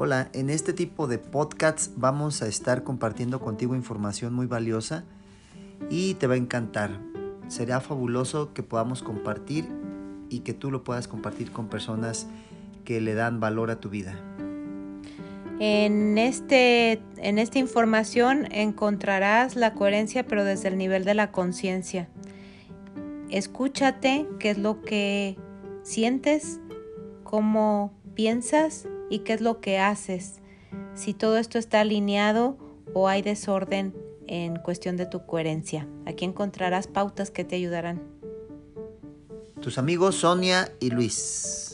Hola, en este tipo de podcasts vamos a estar compartiendo contigo información muy valiosa y te va a encantar. Será fabuloso que podamos compartir y que tú lo puedas compartir con personas que le dan valor a tu vida. En, este, en esta información encontrarás la coherencia pero desde el nivel de la conciencia. Escúchate qué es lo que sientes, cómo piensas y qué es lo que haces. Si todo esto está alineado o hay desorden en cuestión de tu coherencia. Aquí encontrarás pautas que te ayudarán. Tus amigos Sonia y Luis.